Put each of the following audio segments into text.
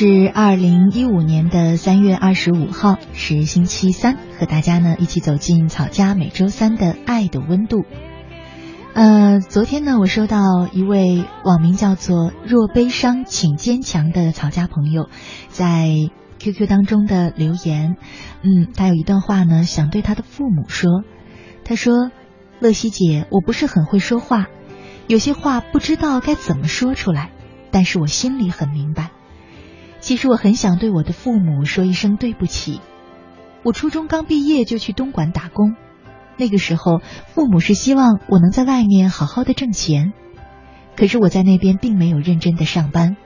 是二零一五年的三月二十五号，是星期三，和大家呢一起走进草家每周三的爱的温度。呃，昨天呢，我收到一位网名叫做“若悲伤，请坚强”的草家朋友在 QQ 当中的留言。嗯，他有一段话呢，想对他的父母说。他说：“乐西姐，我不是很会说话，有些话不知道该怎么说出来，但是我心里很明白。其实我很想对我的父母说一声对不起。我初中刚毕业就去东莞打工。”那个时候，父母是希望我能在外面好好的挣钱，可是我在那边并没有认真的上班，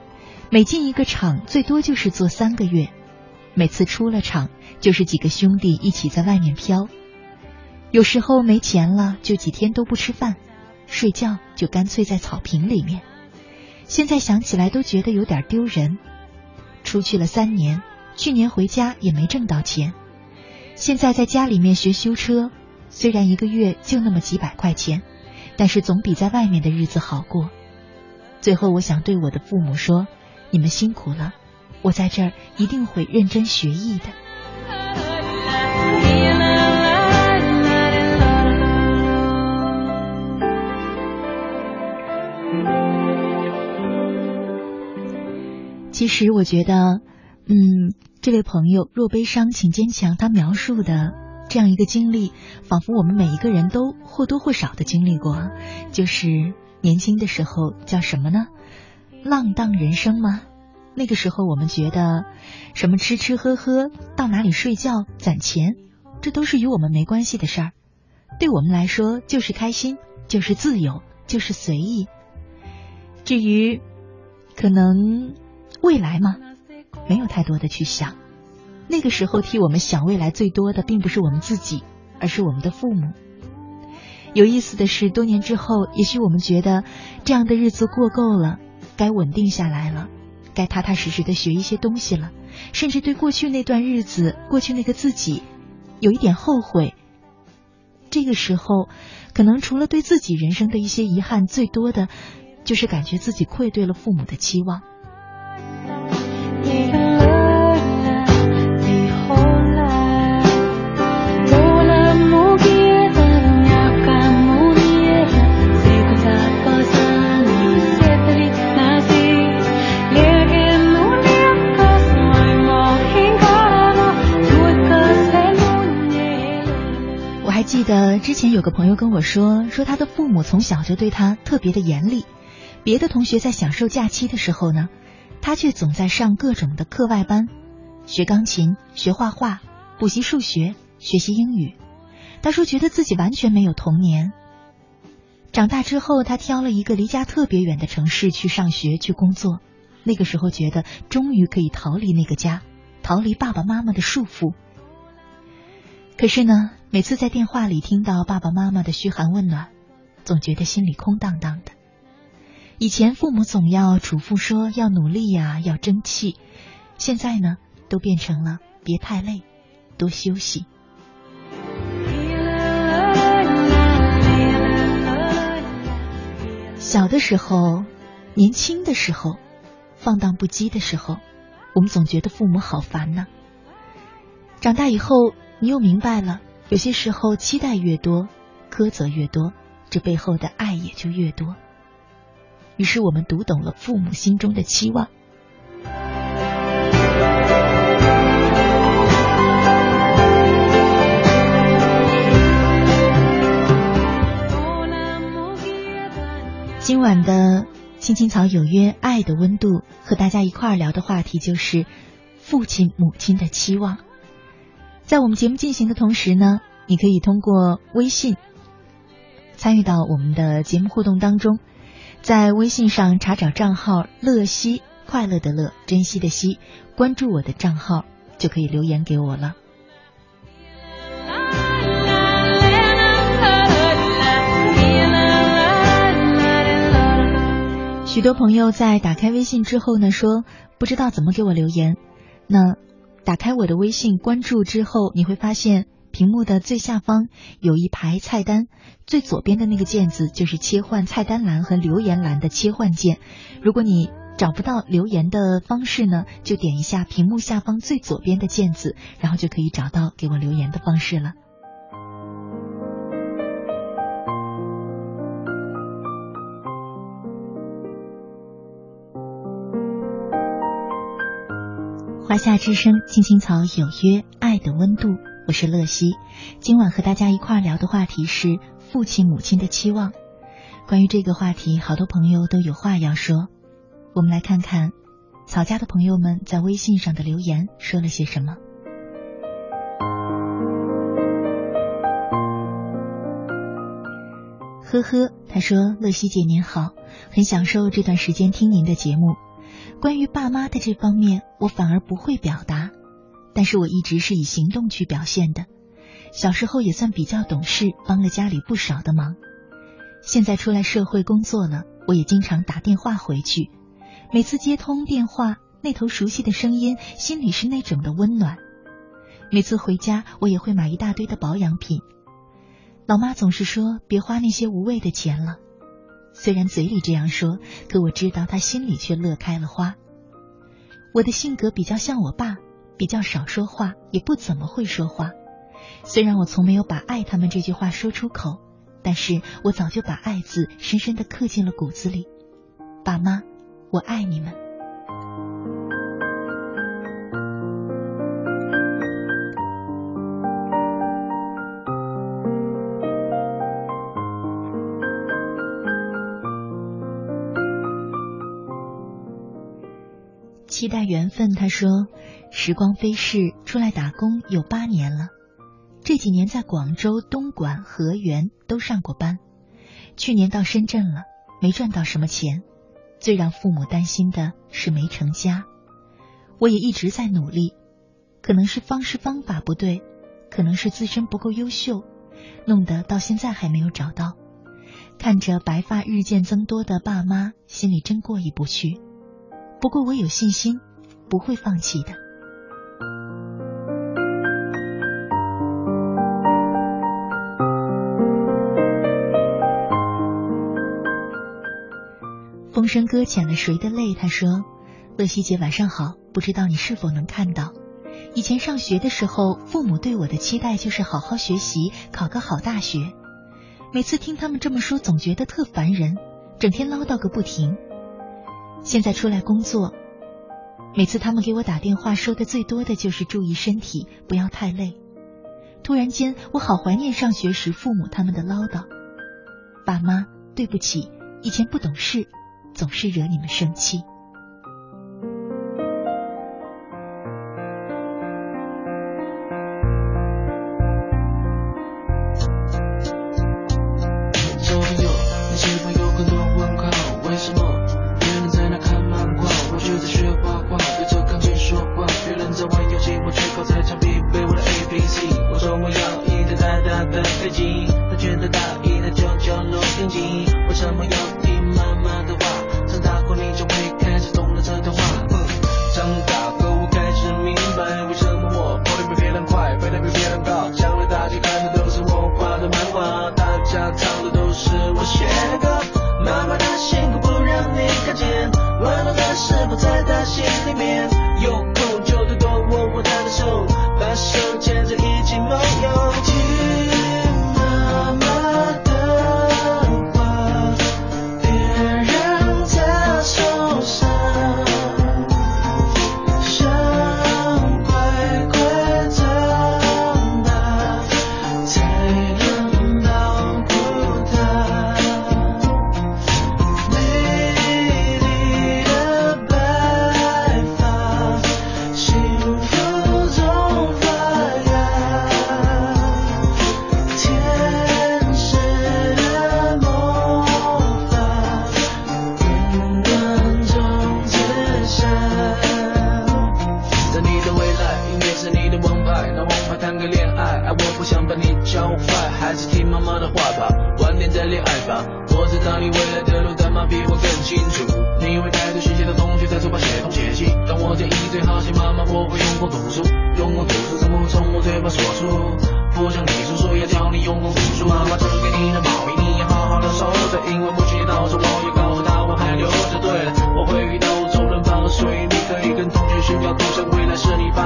每进一个厂最多就是做三个月，每次出了厂就是几个兄弟一起在外面飘，有时候没钱了就几天都不吃饭，睡觉就干脆在草坪里面。现在想起来都觉得有点丢人。出去了三年，去年回家也没挣到钱，现在在家里面学修车。虽然一个月就那么几百块钱，但是总比在外面的日子好过。最后，我想对我的父母说：你们辛苦了，我在这儿一定会认真学艺的。其实，我觉得，嗯，这位朋友若悲伤，请坚强。他描述的。这样一个经历，仿佛我们每一个人都或多或少的经历过，就是年轻的时候叫什么呢？浪荡人生吗？那个时候我们觉得，什么吃吃喝喝，到哪里睡觉，攒钱，这都是与我们没关系的事儿。对我们来说，就是开心，就是自由，就是随意。至于可能未来吗，没有太多的去想。那个时候替我们想未来最多的，并不是我们自己，而是我们的父母。有意思的是，多年之后，也许我们觉得这样的日子过够了，该稳定下来了，该踏踏实实的学一些东西了，甚至对过去那段日子、过去那个自己，有一点后悔。这个时候，可能除了对自己人生的一些遗憾，最多的就是感觉自己愧对了父母的期望。得之前有个朋友跟我说，说他的父母从小就对他特别的严厉，别的同学在享受假期的时候呢，他却总在上各种的课外班，学钢琴、学画画、补习数学、学习英语。他说觉得自己完全没有童年。长大之后，他挑了一个离家特别远的城市去上学去工作，那个时候觉得终于可以逃离那个家，逃离爸爸妈妈的束缚。可是呢，每次在电话里听到爸爸妈妈的嘘寒问暖，总觉得心里空荡荡的。以前父母总要嘱咐说要努力呀，要争气，现在呢，都变成了别太累，多休息。小的时候，年轻的时候，放荡不羁的时候，我们总觉得父母好烦呢。长大以后。你又明白了，有些时候期待越多，苛责越多，这背后的爱也就越多。于是我们读懂了父母心中的期望。今晚的青青草有约，爱的温度，和大家一块儿聊的话题就是父亲母亲的期望。在我们节目进行的同时呢，你可以通过微信参与到我们的节目互动当中，在微信上查找账号“乐西”，快乐的乐，珍惜的惜，关注我的账号就可以留言给我了。许多朋友在打开微信之后呢，说不知道怎么给我留言，那。打开我的微信，关注之后，你会发现屏幕的最下方有一排菜单，最左边的那个键子就是切换菜单栏和留言栏的切换键。如果你找不到留言的方式呢，就点一下屏幕下方最左边的键子，然后就可以找到给我留言的方式了。华夏之声，青青草有约，爱的温度，我是乐西。今晚和大家一块聊的话题是父亲母亲的期望。关于这个话题，好多朋友都有话要说。我们来看看草家的朋友们在微信上的留言说了些什么。呵呵，他说：“乐西姐您好，很享受这段时间听您的节目。”关于爸妈的这方面，我反而不会表达，但是我一直是以行动去表现的。小时候也算比较懂事，帮了家里不少的忙。现在出来社会工作了，我也经常打电话回去。每次接通电话，那头熟悉的声音，心里是那种的温暖。每次回家，我也会买一大堆的保养品。老妈总是说别花那些无谓的钱了。虽然嘴里这样说，可我知道他心里却乐开了花。我的性格比较像我爸，比较少说话，也不怎么会说话。虽然我从没有把“爱他们”这句话说出口，但是我早就把“爱”字深深的刻进了骨子里。爸妈，我爱你们。期待缘分，他说：“时光飞逝，出来打工有八年了。这几年在广州、东莞、河源都上过班。去年到深圳了，没赚到什么钱。最让父母担心的是没成家。我也一直在努力，可能是方式方法不对，可能是自身不够优秀，弄得到现在还没有找到。看着白发日渐增多的爸妈，心里真过意不去。”不过我有信心，不会放弃的。风声搁浅了谁的泪？他说：“乐西姐，晚上好，不知道你是否能看到。”以前上学的时候，父母对我的期待就是好好学习，考个好大学。每次听他们这么说，总觉得特烦人，整天唠叨个不停。现在出来工作，每次他们给我打电话，说的最多的就是注意身体，不要太累。突然间，我好怀念上学时父母他们的唠叨。爸妈，对不起，以前不懂事。”总是惹你们生气。想把你教坏，还是听妈妈的话吧，晚点再恋爱吧。我知道你未来的路，但妈比我更清楚。你会为太多学习的同学在书包写东写西，但我建议最好写妈妈，我会用功读书，用功读书怎么会从我嘴巴说出？不像你叔叔要教你用功读书，妈妈总是给你的毛病，你要好好的收着，因为母亲节到时我也告诉她我还留着。对了，我会遇到我主人帮，所以你可以跟同学炫耀，都想未来是你爸。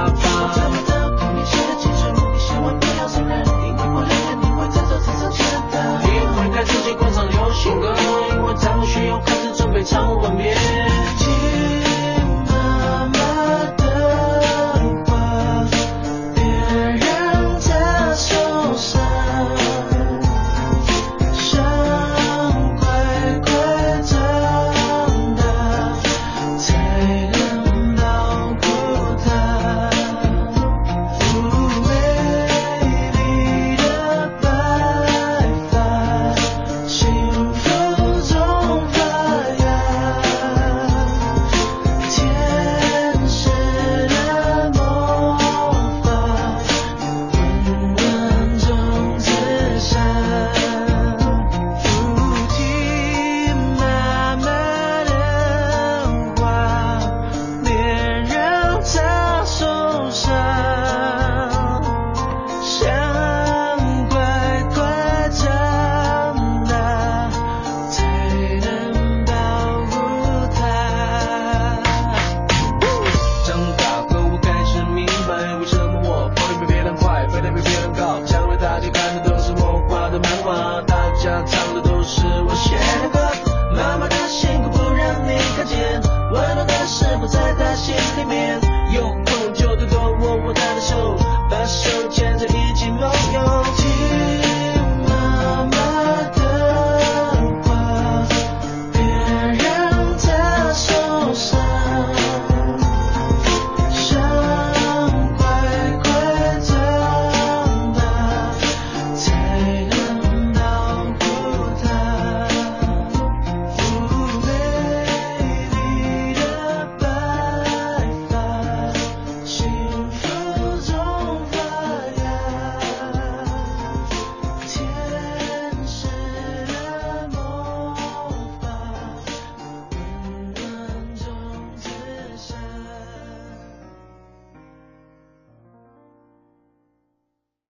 都是